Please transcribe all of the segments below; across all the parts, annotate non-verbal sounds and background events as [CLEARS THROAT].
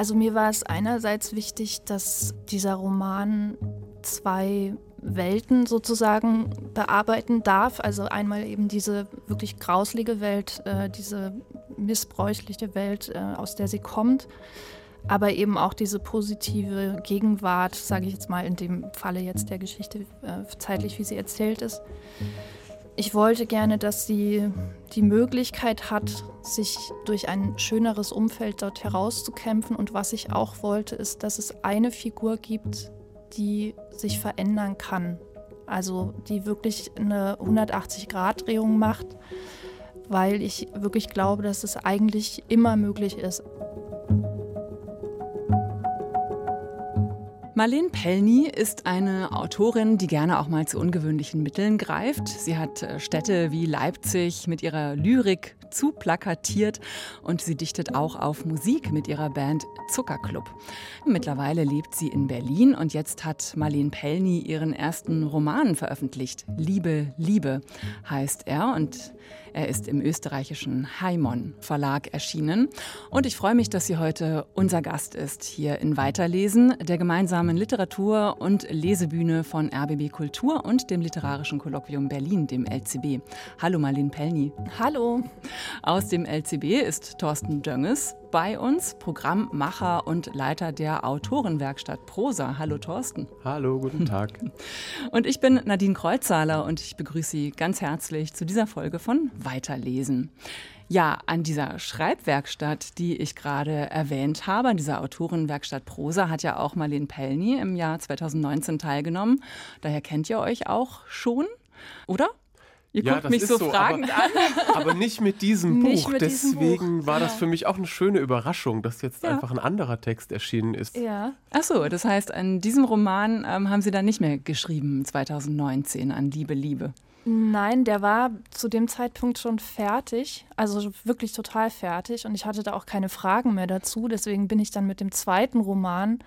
Also mir war es einerseits wichtig, dass dieser Roman zwei Welten sozusagen bearbeiten darf. Also einmal eben diese wirklich grauslige Welt, äh, diese missbräuchliche Welt, äh, aus der sie kommt, aber eben auch diese positive Gegenwart, sage ich jetzt mal in dem Falle jetzt der Geschichte, äh, zeitlich wie sie erzählt ist. Ich wollte gerne, dass sie die Möglichkeit hat, sich durch ein schöneres Umfeld dort herauszukämpfen. Und was ich auch wollte, ist, dass es eine Figur gibt, die sich verändern kann. Also die wirklich eine 180-Grad-Drehung macht, weil ich wirklich glaube, dass es eigentlich immer möglich ist. Marlene Pellny ist eine Autorin, die gerne auch mal zu ungewöhnlichen Mitteln greift. Sie hat äh, Städte wie Leipzig mit ihrer Lyrik zu plakatiert und sie dichtet auch auf Musik mit ihrer Band Zuckerclub. Mittlerweile lebt sie in Berlin und jetzt hat Marlene Pellny ihren ersten Roman veröffentlicht. Liebe, Liebe heißt er und er ist im österreichischen Heimon Verlag erschienen. Und ich freue mich, dass sie heute unser Gast ist hier in Weiterlesen, der gemeinsamen Literatur- und Lesebühne von RBB Kultur und dem Literarischen Kolloquium Berlin, dem LCB. Hallo Marlene Pellny. Hallo. Aus dem LCB ist Thorsten Dönges bei uns, Programmmacher und Leiter der Autorenwerkstatt Prosa. Hallo Thorsten. Hallo, guten Tag. [LAUGHS] Und ich bin Nadine Kreuzzahler und ich begrüße Sie ganz herzlich zu dieser Folge von Weiterlesen. Ja, an dieser Schreibwerkstatt, die ich gerade erwähnt habe, an dieser Autorenwerkstatt Prosa, hat ja auch Marlene Pellny im Jahr 2019 teilgenommen. Daher kennt ihr euch auch schon, oder? Ihr ja, guckt mich so, so fragend aber, an. [LAUGHS] Aber nicht mit diesem Buch. Mit Deswegen diesem Buch. war das für mich auch eine schöne Überraschung, dass jetzt ja. einfach ein anderer Text erschienen ist. Ja. Ach so, das heißt, an diesem Roman ähm, haben Sie dann nicht mehr geschrieben, 2019, an Liebe, Liebe. Nein, der war zu dem Zeitpunkt schon fertig, also wirklich total fertig. Und ich hatte da auch keine Fragen mehr dazu. Deswegen bin ich dann mit dem zweiten Roman,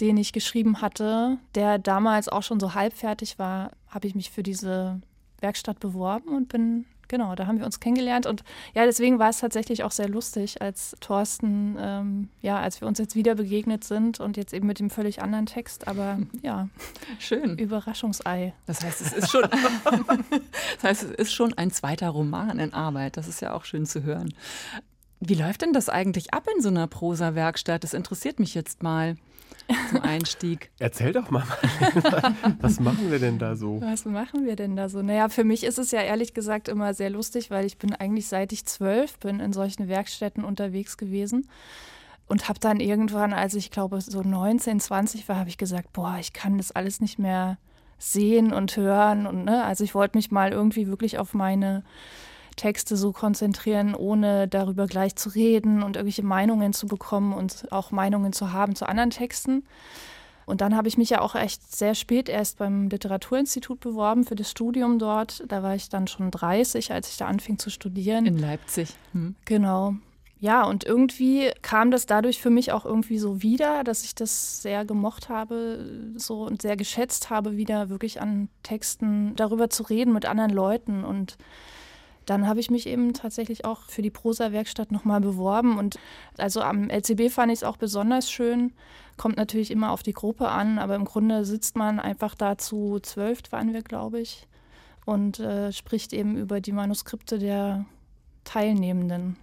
den ich geschrieben hatte, der damals auch schon so halbfertig war, habe ich mich für diese Werkstatt beworben und bin, genau, da haben wir uns kennengelernt. Und ja, deswegen war es tatsächlich auch sehr lustig, als Thorsten, ähm, ja, als wir uns jetzt wieder begegnet sind und jetzt eben mit dem völlig anderen Text. Aber [LAUGHS] ja, schön. Überraschungsei. Das heißt, es ist schon, [LAUGHS] das heißt, es ist schon ein zweiter Roman in Arbeit. Das ist ja auch schön zu hören. Wie läuft denn das eigentlich ab in so einer Prosa-Werkstatt? Das interessiert mich jetzt mal zum Einstieg. [LAUGHS] Erzähl doch mal, was machen wir denn da so? Was machen wir denn da so? Naja, für mich ist es ja ehrlich gesagt immer sehr lustig, weil ich bin eigentlich seit ich zwölf bin in solchen Werkstätten unterwegs gewesen und habe dann irgendwann, als ich glaube so 19, 20 war, habe ich gesagt, boah, ich kann das alles nicht mehr sehen und hören und ne, also ich wollte mich mal irgendwie wirklich auf meine Texte so konzentrieren, ohne darüber gleich zu reden und irgendwelche Meinungen zu bekommen und auch Meinungen zu haben zu anderen Texten. Und dann habe ich mich ja auch echt sehr spät erst beim Literaturinstitut beworben für das Studium dort. Da war ich dann schon 30, als ich da anfing zu studieren. In Leipzig. Hm. Genau. Ja, und irgendwie kam das dadurch für mich auch irgendwie so wieder, dass ich das sehr gemocht habe, so und sehr geschätzt habe, wieder wirklich an Texten darüber zu reden mit anderen Leuten und dann habe ich mich eben tatsächlich auch für die Prosa-Werkstatt nochmal beworben. Und also am LCB fand ich es auch besonders schön. Kommt natürlich immer auf die Gruppe an, aber im Grunde sitzt man einfach da zu zwölf, waren wir, glaube ich, und äh, spricht eben über die Manuskripte der Teilnehmenden.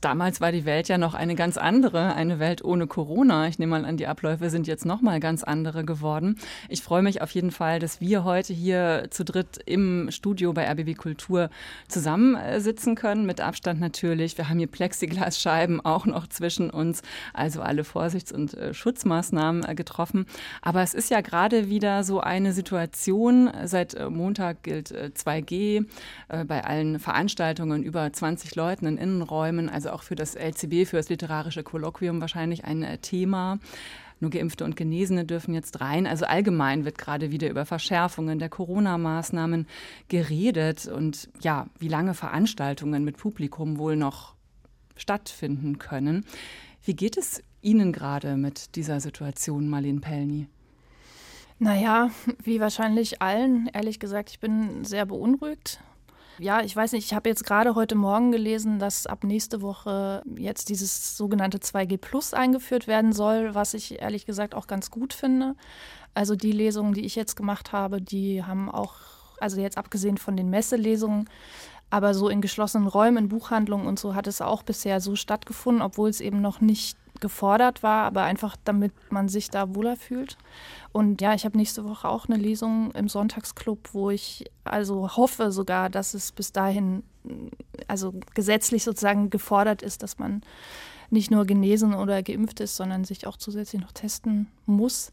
Damals war die Welt ja noch eine ganz andere, eine Welt ohne Corona. Ich nehme mal an, die Abläufe sind jetzt noch mal ganz andere geworden. Ich freue mich auf jeden Fall, dass wir heute hier zu dritt im Studio bei RBB Kultur zusammensitzen können, mit Abstand natürlich. Wir haben hier Plexiglasscheiben auch noch zwischen uns, also alle Vorsichts- und äh, Schutzmaßnahmen äh, getroffen. Aber es ist ja gerade wieder so eine Situation. Seit äh, Montag gilt 2G bei allen Veranstaltungen über 20 Leuten in Innenräumen Räumen, also auch für das LCB, für das literarische Kolloquium wahrscheinlich ein äh, Thema. Nur Geimpfte und Genesene dürfen jetzt rein. Also allgemein wird gerade wieder über Verschärfungen der Corona-Maßnahmen geredet und ja, wie lange Veranstaltungen mit Publikum wohl noch stattfinden können. Wie geht es Ihnen gerade mit dieser Situation, Marlene Pellny? Naja, wie wahrscheinlich allen, ehrlich gesagt, ich bin sehr beunruhigt Ja, ich weiß nicht, ich habe jetzt gerade heute Morgen gelesen, dass ab nächste Woche jetzt dieses sogenannte 2G Plus eingeführt werden soll, was ich ehrlich gesagt auch ganz gut finde. Also die Lesungen, die ich jetzt gemacht habe, die haben auch, also jetzt abgesehen von den Messelesungen, aber so in geschlossenen Räumen, in Buchhandlungen und so hat es auch bisher so stattgefunden, obwohl es eben noch nicht gefordert war, aber einfach damit man sich da wohler fühlt. Und ja, ich habe nächste Woche auch eine Lesung im Sonntagsclub, wo ich also hoffe sogar, dass es bis dahin, also gesetzlich sozusagen gefordert ist, dass man nicht nur genesen oder geimpft ist, sondern sich auch zusätzlich noch testen muss.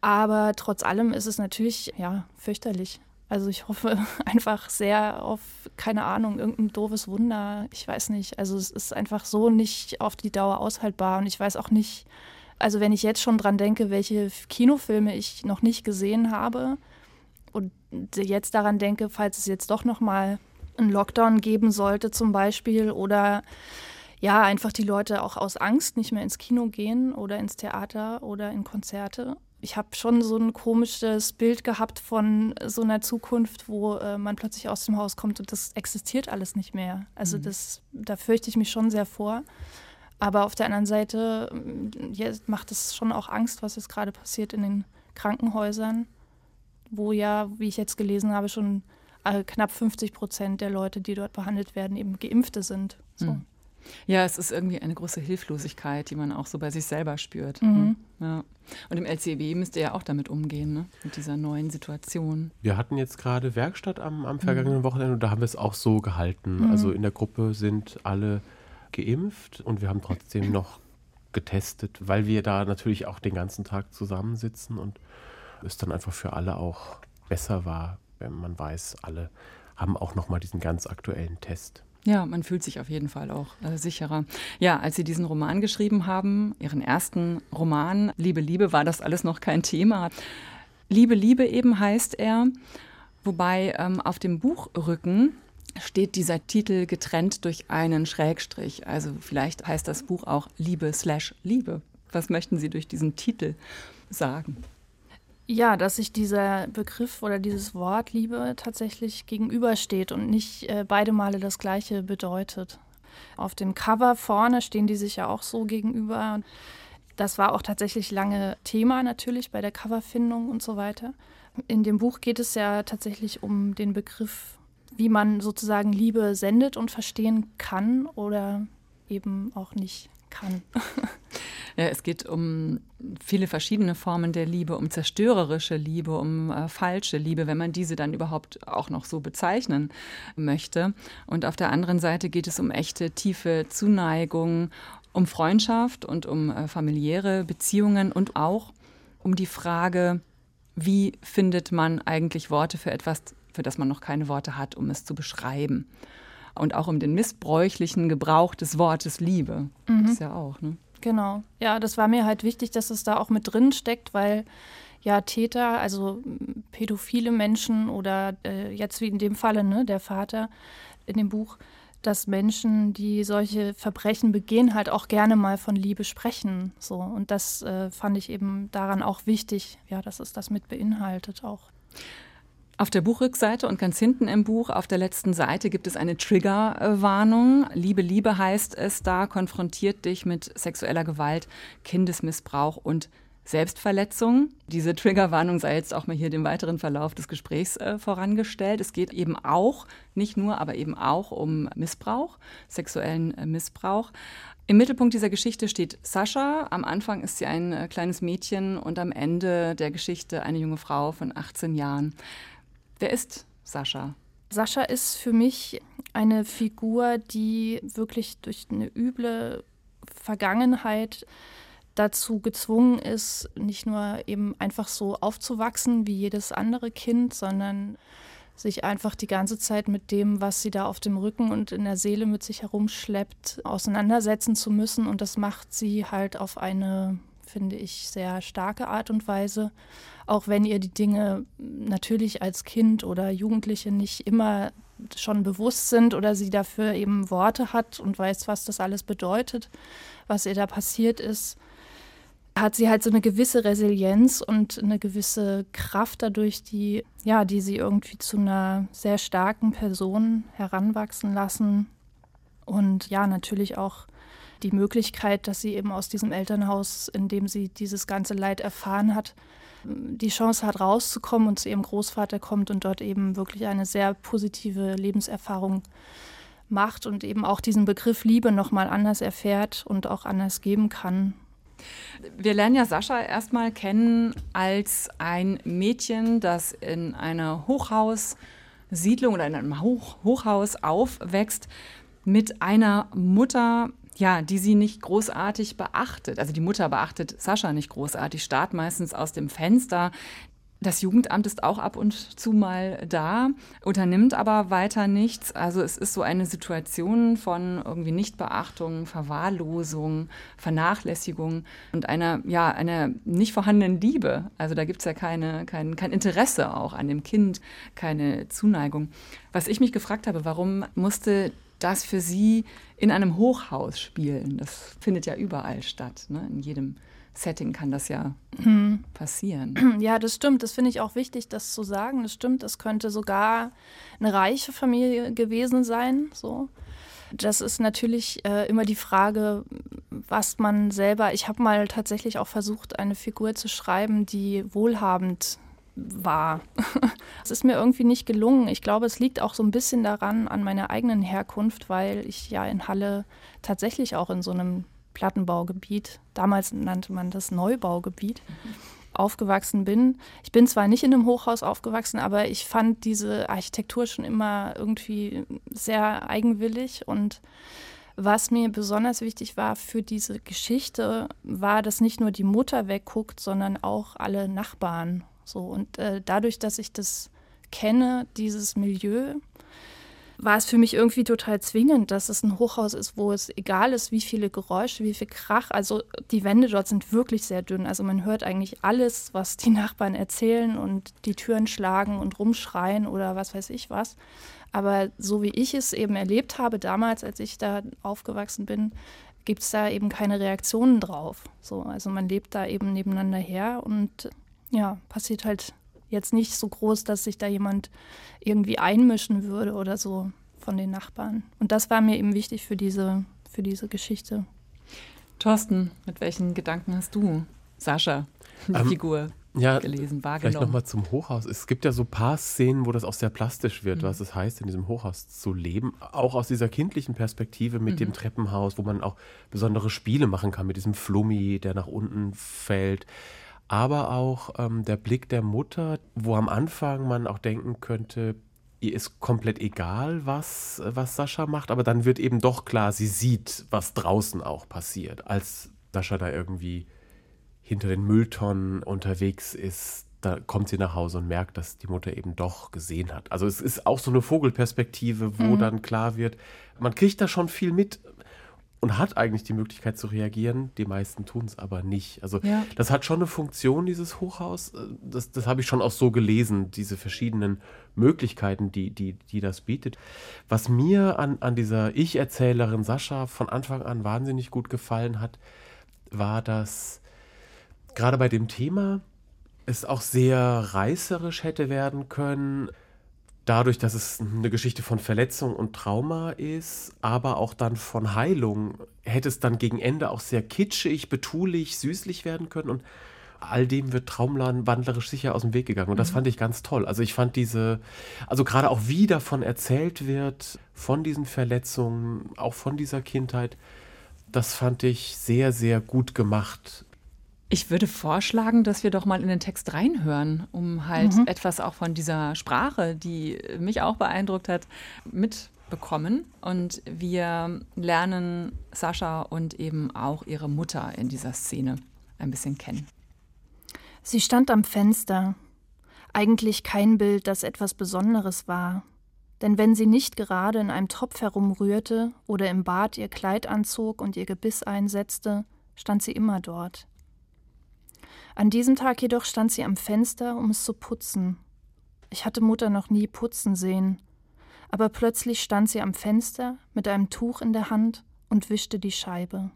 Aber trotz allem ist es natürlich ja fürchterlich. Also ich hoffe [LAUGHS] einfach sehr auf, keine Ahnung, irgendein doofes Wunder. Ich weiß nicht. Also es ist einfach so nicht auf die Dauer aushaltbar. Und ich weiß auch nicht, also wenn ich jetzt schon dran denke, welche Kinofilme ich noch nicht gesehen habe und jetzt daran denke, falls es jetzt doch noch mal einen Lockdown geben sollte zum Beispiel oder ja, einfach die Leute auch aus Angst nicht mehr ins Kino gehen oder ins Theater oder in Konzerte ich habe schon so ein komisches Bild gehabt von so einer Zukunft, wo äh, man plötzlich aus dem Haus kommt und das existiert alles nicht mehr. Also mhm. das, da fürchte ich mich schon sehr vor. Aber auf der anderen Seite ja, macht es schon auch Angst, was jetzt gerade passiert in den Krankenhäusern, wo ja, wie ich jetzt gelesen habe, schon äh, knapp 50 Prozent der Leute, die dort behandelt werden, eben Geimpfte sind. So. Mhm. Ja, es ist irgendwie eine große Hilflosigkeit, die man auch so bei sich selber spürt. Mhm. Ja. Und im LCW müsst ihr ja auch damit umgehen, ne? mit dieser neuen Situation. Wir hatten jetzt gerade Werkstatt am, am vergangenen mhm. Wochenende und da haben wir es auch so gehalten. Mhm. Also in der Gruppe sind alle geimpft und wir haben trotzdem [LAUGHS] noch getestet, weil wir da natürlich auch den ganzen Tag zusammensitzen und es dann einfach für alle auch besser war, wenn man weiß, alle haben auch noch mal diesen ganz aktuellen Test. Ja, man fühlt sich auf jeden Fall auch äh, sicherer. Ja, als Sie diesen Roman geschrieben haben, Ihren ersten Roman, Liebe, Liebe, war das alles noch kein Thema. Liebe, Liebe eben heißt er, wobei ähm, auf dem Buchrücken steht dieser Titel getrennt durch einen Schrägstrich. Also vielleicht heißt das Buch auch Liebe slash Liebe. Was möchten Sie durch diesen Titel sagen? Ja, dass sich dieser Begriff oder dieses Wort Liebe tatsächlich gegenübersteht und nicht äh, beide Male das gleiche bedeutet. Auf dem Cover vorne stehen die sich ja auch so gegenüber. Das war auch tatsächlich lange Thema natürlich bei der Coverfindung und so weiter. In dem Buch geht es ja tatsächlich um den Begriff, wie man sozusagen Liebe sendet und verstehen kann oder eben auch nicht kann. [LAUGHS] Ja, es geht um viele verschiedene Formen der Liebe, um zerstörerische Liebe, um äh, falsche Liebe, wenn man diese dann überhaupt auch noch so bezeichnen möchte. Und auf der anderen Seite geht es um echte, tiefe Zuneigung, um Freundschaft und um äh, familiäre Beziehungen und auch um die Frage, wie findet man eigentlich Worte für etwas, für das man noch keine Worte hat, um es zu beschreiben. Und auch um den missbräuchlichen Gebrauch des Wortes Liebe. Mhm. Das ist ja auch. Ne? Genau. Ja, das war mir halt wichtig, dass es da auch mit drin steckt, weil ja Täter, also pädophile Menschen oder äh, jetzt wie in dem Falle, ne, der Vater in dem Buch, dass Menschen, die solche Verbrechen begehen, halt auch gerne mal von Liebe sprechen. So. Und das äh, fand ich eben daran auch wichtig, ja, dass es das mit beinhaltet auch. Auf der Buchrückseite und ganz hinten im Buch, auf der letzten Seite, gibt es eine Triggerwarnung. Liebe, Liebe heißt es da, konfrontiert dich mit sexueller Gewalt, Kindesmissbrauch und Selbstverletzung. Diese Triggerwarnung sei jetzt auch mal hier dem weiteren Verlauf des Gesprächs äh, vorangestellt. Es geht eben auch, nicht nur, aber eben auch um Missbrauch, sexuellen äh, Missbrauch. Im Mittelpunkt dieser Geschichte steht Sascha. Am Anfang ist sie ein äh, kleines Mädchen und am Ende der Geschichte eine junge Frau von 18 Jahren. Wer ist Sascha? Sascha ist für mich eine Figur, die wirklich durch eine üble Vergangenheit dazu gezwungen ist, nicht nur eben einfach so aufzuwachsen wie jedes andere Kind, sondern sich einfach die ganze Zeit mit dem, was sie da auf dem Rücken und in der Seele mit sich herumschleppt, auseinandersetzen zu müssen. Und das macht sie halt auf eine, finde ich, sehr starke Art und Weise auch wenn ihr die Dinge natürlich als Kind oder Jugendliche nicht immer schon bewusst sind oder sie dafür eben Worte hat und weiß, was das alles bedeutet, was ihr da passiert ist. hat sie halt so eine gewisse Resilienz und eine gewisse Kraft dadurch, die, ja, die sie irgendwie zu einer sehr starken Person heranwachsen lassen. Und ja, natürlich auch die Möglichkeit, dass sie eben aus diesem Elternhaus, in dem sie dieses ganze Leid erfahren hat, die Chance hat, rauszukommen und zu ihrem Großvater kommt und dort eben wirklich eine sehr positive Lebenserfahrung macht und eben auch diesen Begriff Liebe nochmal anders erfährt und auch anders geben kann. Wir lernen ja Sascha erstmal kennen als ein Mädchen, das in einer Hochhaussiedlung oder in einem Hoch Hochhaus aufwächst mit einer Mutter, ja, die sie nicht großartig beachtet. Also die Mutter beachtet Sascha nicht großartig, starrt meistens aus dem Fenster. Das Jugendamt ist auch ab und zu mal da, unternimmt aber weiter nichts. Also es ist so eine Situation von irgendwie Nichtbeachtung, Verwahrlosung, Vernachlässigung und einer, ja, einer nicht vorhandenen Liebe. Also da gibt es ja keine, kein, kein Interesse auch an dem Kind, keine Zuneigung. Was ich mich gefragt habe, warum musste das für Sie in einem Hochhaus spielen? Das findet ja überall statt, ne? in jedem Setting kann das ja hm. passieren. [CLEARS THROAT] Ja, das stimmt. Das finde ich auch wichtig, das zu sagen. Das stimmt. Es könnte sogar eine reiche Familie gewesen sein. So. Das ist natürlich äh, immer die Frage, was man selber. Ich habe mal tatsächlich auch versucht, eine Figur zu schreiben, die wohlhabend war. [LAUGHS] Es ist mir irgendwie nicht gelungen. Ich glaube, es liegt auch so ein bisschen daran an meiner eigenen Herkunft, weil ich ja in Halle tatsächlich auch in so einem Plattenbaugebiet, damals nannte man das Neubaugebiet, aufgewachsen bin. Ich bin zwar nicht in einem Hochhaus aufgewachsen, aber ich fand diese Architektur schon immer irgendwie sehr eigenwillig und was mir besonders wichtig war für diese Geschichte, war, dass nicht nur die Mutter wegguckt, sondern auch alle Nachbarn. So und äh, dadurch, dass ich das kenne, dieses Milieu, war es für mich irgendwie total zwingend, dass es ein Hochhaus ist, wo es egal ist, wie viele Geräusche, wie viel Krach. Also die Wände dort sind wirklich sehr dünn. Also man hört eigentlich alles, was die [LAUGHS] Nachbarn erzählen und die Türen schlagen und rumschreien oder was weiß ich was. Aber so wie ich es eben erlebt habe damals, als ich da aufgewachsen bin, gibt es da eben keine Reaktionen drauf. So, also man lebt da eben nebeneinander her und ja, passiert halt jetzt nicht so groß, dass sich da jemand irgendwie einmischen würde oder so von den Nachbarn. Und das war mir eben wichtig für diese, für diese Geschichte. Thorsten, mit welchen Gedanken hast du Sascha, die ähm, Figur, ja, gelesen, wahrgenommen? Vielleicht nochmal zum Hochhaus. Es gibt ja so ein paar Szenen, wo das auch sehr plastisch wird, mhm. was es heißt, in diesem Hochhaus zu leben. Auch aus dieser kindlichen Perspektive mit mhm. dem Treppenhaus, wo man auch besondere Spiele machen kann, mit diesem Flummi, der nach unten fällt aber auch ähm, der Blick der Mutter, wo am Anfang man auch denken könnte, ihr ist komplett egal, was, was Sascha macht, aber dann wird eben doch klar, sie sieht, was draußen auch passiert. Als Sascha da irgendwie hinter den Mülltonnen unterwegs ist, da kommt sie nach Hause und merkt, dass die Mutter eben doch gesehen hat. Also es ist auch so eine Vogelperspektive, wo mhm. dann klar wird, man kriegt da schon viel mit, und hat eigentlich die Möglichkeit zu reagieren. Die meisten tun es aber nicht. Also ja. das hat schon eine Funktion, dieses Hochhaus. Das, das habe ich schon auch so gelesen, diese verschiedenen Möglichkeiten, die, die, die das bietet. Was mir an, an dieser Ich-Erzählerin Sascha von Anfang an wahnsinnig gut gefallen hat, war, dass gerade bei dem Thema es auch sehr reißerisch hätte werden können dadurch, dass es eine Geschichte von Verletzung und Trauma ist, aber auch dann von Heilung, hätte es dann gegen Ende auch sehr kitschig, betulich, süßlich werden können und all dem wird wandlerisch sicher aus dem Weg gegangen und das mhm. fand ich ganz toll. Also ich fand diese, also gerade auch wie davon erzählt wird, von diesen Verletzungen, auch von dieser Kindheit, das fand ich sehr, sehr gut gemacht. Ich würde vorschlagen, dass wir doch mal in den Text reinhören, um halt mhm. etwas auch von dieser Sprache, die mich auch beeindruckt hat, mitbekommen. Und wir lernen Sascha und eben auch ihre Mutter in dieser Szene ein bisschen kennen. Sie stand am Fenster. Eigentlich kein Bild, das etwas Besonderes war. Denn wenn sie nicht gerade in einem Topf herumrührte oder im Bad ihr Kleid anzog und ihr Gebiss einsetzte, stand sie immer dort an diesem Tag jedoch stand sie am Fenster, um es zu putzen. Ich hatte Mutter noch nie putzen sehen, aber plötzlich stand sie am Fenster mit einem Tuch in der Hand und wischte die Scheibe.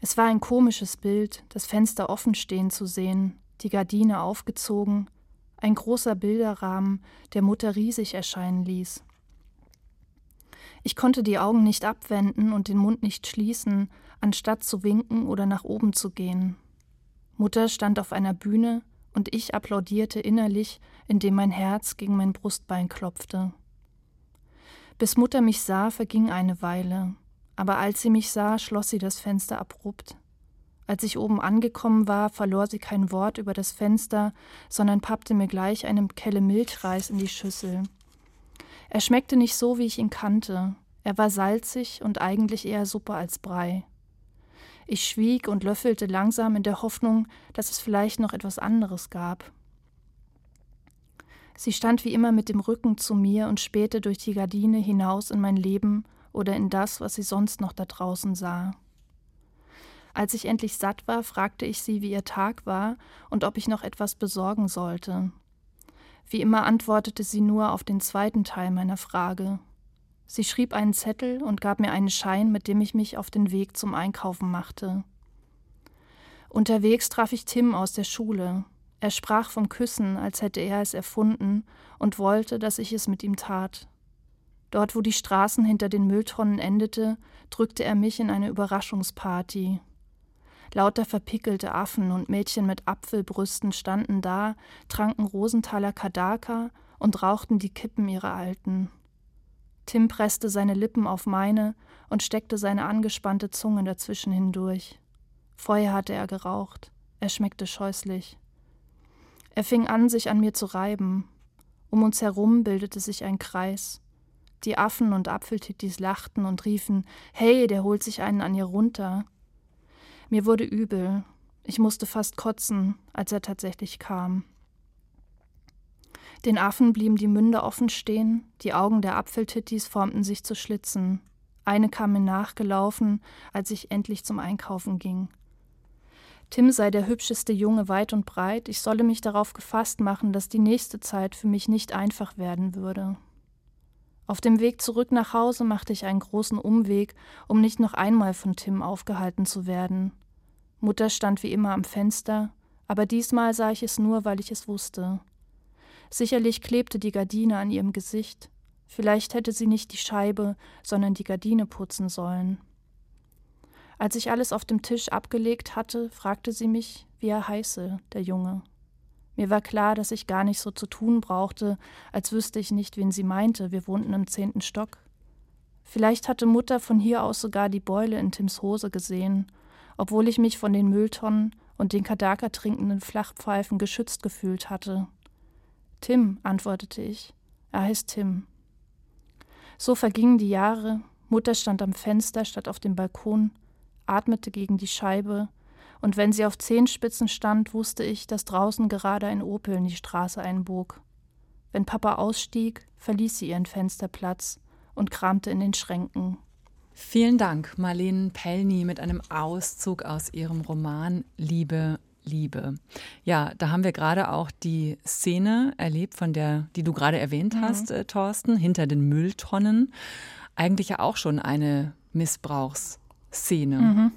Es war ein komisches Bild, das Fenster offen stehen zu sehen, die Gardine aufgezogen, ein großer Bilderrahmen, der Mutter riesig erscheinen ließ. Ich konnte die Augen nicht abwenden und den Mund nicht schließen, anstatt zu winken oder nach oben zu gehen. Mutter stand auf einer Bühne und ich applaudierte innerlich, indem mein Herz gegen mein Brustbein klopfte. Bis Mutter mich sah, verging eine Weile, aber als sie mich sah, schloss sie das Fenster abrupt. Als ich oben angekommen war, verlor sie kein Wort über das Fenster, sondern pappte mir gleich eine Kelle Milchreis in die Schüssel. Er schmeckte nicht so, wie ich ihn kannte. Er war salzig und eigentlich eher Suppe als Brei. Ich schwieg und löffelte langsam in der Hoffnung, dass es vielleicht noch etwas anderes gab. Sie stand wie immer mit dem Rücken zu mir und spähte durch die Gardine hinaus in mein Leben oder in das, was sie sonst noch da draußen sah. Als ich endlich satt war, fragte ich sie, wie ihr Tag war und ob ich noch etwas besorgen sollte. Wie immer antwortete sie nur auf den zweiten Teil meiner Frage. Sie schrieb einen Zettel und gab mir einen Schein, mit dem ich mich auf den Weg zum Einkaufen machte. Unterwegs traf ich Tim aus der Schule. Er sprach vom Küssen, als hätte er es erfunden und wollte, dass ich es mit ihm tat. Dort, wo die Straßen hinter den Mülltonnen endete, drückte er mich in eine Überraschungsparty. Lauter verpickelte Affen und Mädchen mit Apfelbrüsten standen da, tranken Rosenthaler Kadaka und rauchten die Kippen ihrer Alten. Tim presste seine Lippen auf meine und steckte seine angespannte Zunge dazwischen hindurch. Vorher hatte er geraucht. Er schmeckte scheußlich. Er fing an, sich an mir zu reiben. Um uns herum bildete sich ein Kreis. Die Affen und Apfeltittis lachten und riefen: Hey, der holt sich einen an ihr runter. Mir wurde übel. Ich musste fast kotzen, als er tatsächlich kam. Den Affen blieben die Münder offen stehen, die Augen der Apfeltittis formten sich zu Schlitzen. Eine kam mir nachgelaufen, als ich endlich zum Einkaufen ging. Tim sei der hübscheste Junge weit und breit, ich solle mich darauf gefasst machen, dass die nächste Zeit für mich nicht einfach werden würde. Auf dem Weg zurück nach Hause machte ich einen großen Umweg, um nicht noch einmal von Tim aufgehalten zu werden. Mutter stand wie immer am Fenster, aber diesmal sah ich es nur, weil ich es wusste. Sicherlich klebte die Gardine an ihrem Gesicht. Vielleicht hätte sie nicht die Scheibe, sondern die Gardine putzen sollen. Als ich alles auf dem Tisch abgelegt hatte, fragte sie mich, wie er heiße, der Junge. Mir war klar, dass ich gar nicht so zu tun brauchte, als wüsste ich nicht, wen sie meinte. Wir wohnten im zehnten Stock. Vielleicht hatte Mutter von hier aus sogar die Beule in Tims Hose gesehen obwohl ich mich von den Mülltonnen und den Kadaka trinkenden Flachpfeifen geschützt gefühlt hatte. Tim, antwortete ich. Er heißt Tim. So vergingen die Jahre, Mutter stand am Fenster statt auf dem Balkon, atmete gegen die Scheibe, und wenn sie auf Zehenspitzen stand, wusste ich, dass draußen gerade ein Opel in die Straße einbog. Wenn Papa ausstieg, verließ sie ihren Fensterplatz und kramte in den Schränken. Vielen Dank, Marlene Pellny, mit einem Auszug aus ihrem Roman Liebe, Liebe. Ja, da haben wir gerade auch die Szene erlebt, von der, die du gerade erwähnt mhm. hast, äh, Thorsten, hinter den Mülltonnen. Eigentlich ja auch schon eine Missbrauchsszene. Mhm.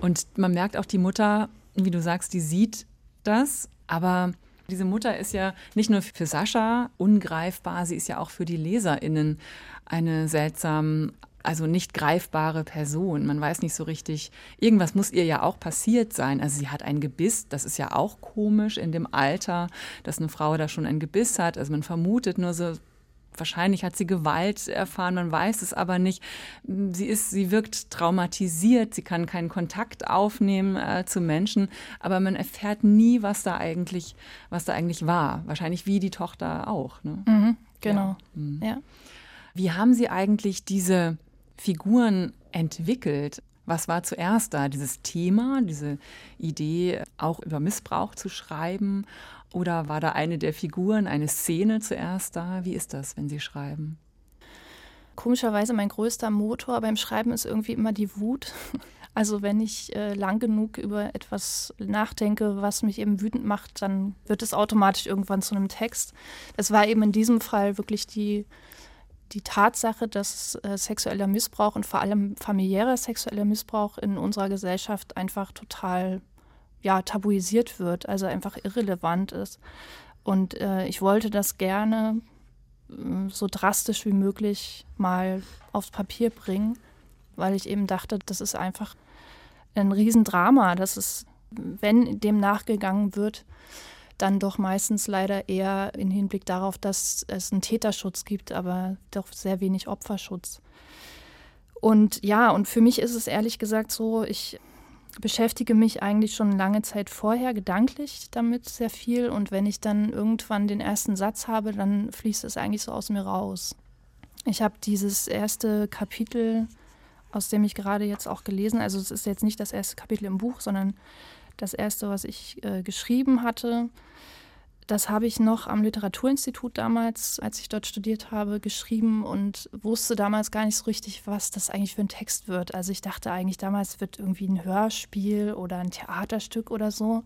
Und man merkt auch, die Mutter, wie du sagst, die sieht das, aber diese Mutter ist ja nicht nur für Sascha ungreifbar, sie ist ja auch für die LeserInnen eine seltsam also nicht greifbare Person. Man weiß nicht so richtig, irgendwas muss ihr ja auch passiert sein. Also sie hat ein Gebiss, das ist ja auch komisch in dem Alter, dass eine Frau da schon ein Gebiss hat. Also man vermutet nur so, wahrscheinlich hat sie Gewalt erfahren, man weiß es aber nicht. Sie ist, sie wirkt traumatisiert, sie kann keinen Kontakt aufnehmen äh, zu Menschen, aber man erfährt nie, was da eigentlich, was da eigentlich war. Wahrscheinlich wie die Tochter auch. Ne? Mhm, genau. Ja. Mhm. ja. Wie haben Sie eigentlich diese Figuren entwickelt? Was war zuerst da? Dieses Thema, diese Idee, auch über Missbrauch zu schreiben? Oder war da eine der Figuren, eine Szene zuerst da? Wie ist das, wenn Sie schreiben? Komischerweise mein größter Motor beim Schreiben ist irgendwie immer die Wut. [LAUGHS] Also wenn ich äh, lang genug über etwas nachdenke, was mich eben wütend macht, dann wird es automatisch irgendwann zu einem Text. Es war eben in diesem Fall wirklich die die Tatsache, dass äh, sexueller Missbrauch und vor allem familiärer sexueller Missbrauch in unserer Gesellschaft einfach total ja, tabuisiert wird, also einfach irrelevant ist. Und äh, ich wollte das gerne äh, so drastisch wie möglich mal aufs Papier bringen, weil ich eben dachte, das ist einfach ein Riesendrama, dass es, wenn dem nachgegangen wird, dann doch meistens leider eher im Hinblick darauf, dass es einen Täterschutz gibt, aber doch sehr wenig Opferschutz. Und ja, und für mich ist es ehrlich gesagt so, ich beschäftige mich eigentlich schon lange Zeit vorher gedanklich damit sehr viel und wenn ich dann irgendwann den ersten Satz habe, dann fließt es eigentlich so aus mir raus. Ich habe dieses erste Kapitel, aus dem ich gerade jetzt auch gelesen, also es ist jetzt nicht das erste Kapitel im Buch, sondern das erste, was ich äh, geschrieben hatte. Das habe ich noch am Literaturinstitut damals, als ich dort studiert habe, geschrieben und wusste damals gar nicht so richtig, was das eigentlich für ein Text wird. Also ich dachte eigentlich damals wird irgendwie ein Hörspiel oder ein Theaterstück oder so.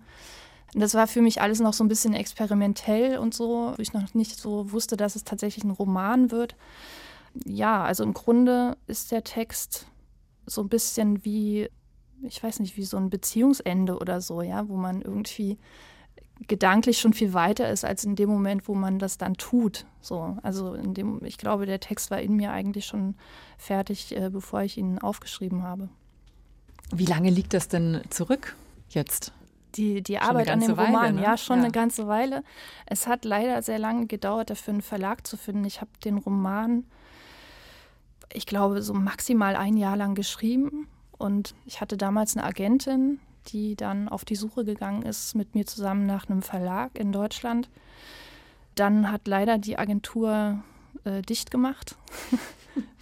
Und das war für mich alles noch so ein bisschen experimentell und so, wo ich noch nicht so wusste, dass es tatsächlich ein Roman wird. Ja, also im Grunde ist der Text so ein bisschen wie, ich weiß nicht, wie so ein Beziehungsende oder so, ja, wo man irgendwie gedanklich schon viel weiter ist als in dem Moment, wo man das dann tut. So, also in dem, ich glaube, der Text war in mir eigentlich schon fertig, äh, bevor ich ihn aufgeschrieben habe. Wie lange liegt das denn zurück jetzt? Die, die Arbeit an dem Weile, Roman, ne? ja, schon ja. eine ganze Weile. Es hat leider sehr lange gedauert, dafür einen Verlag zu finden. Ich habe den Roman, ich glaube, so maximal ein Jahr lang geschrieben. Und ich hatte damals eine Agentin, die dann auf die Suche gegangen ist mit mir zusammen nach einem Verlag in Deutschland. Dann hat leider die Agentur äh, dicht gemacht. [LAUGHS]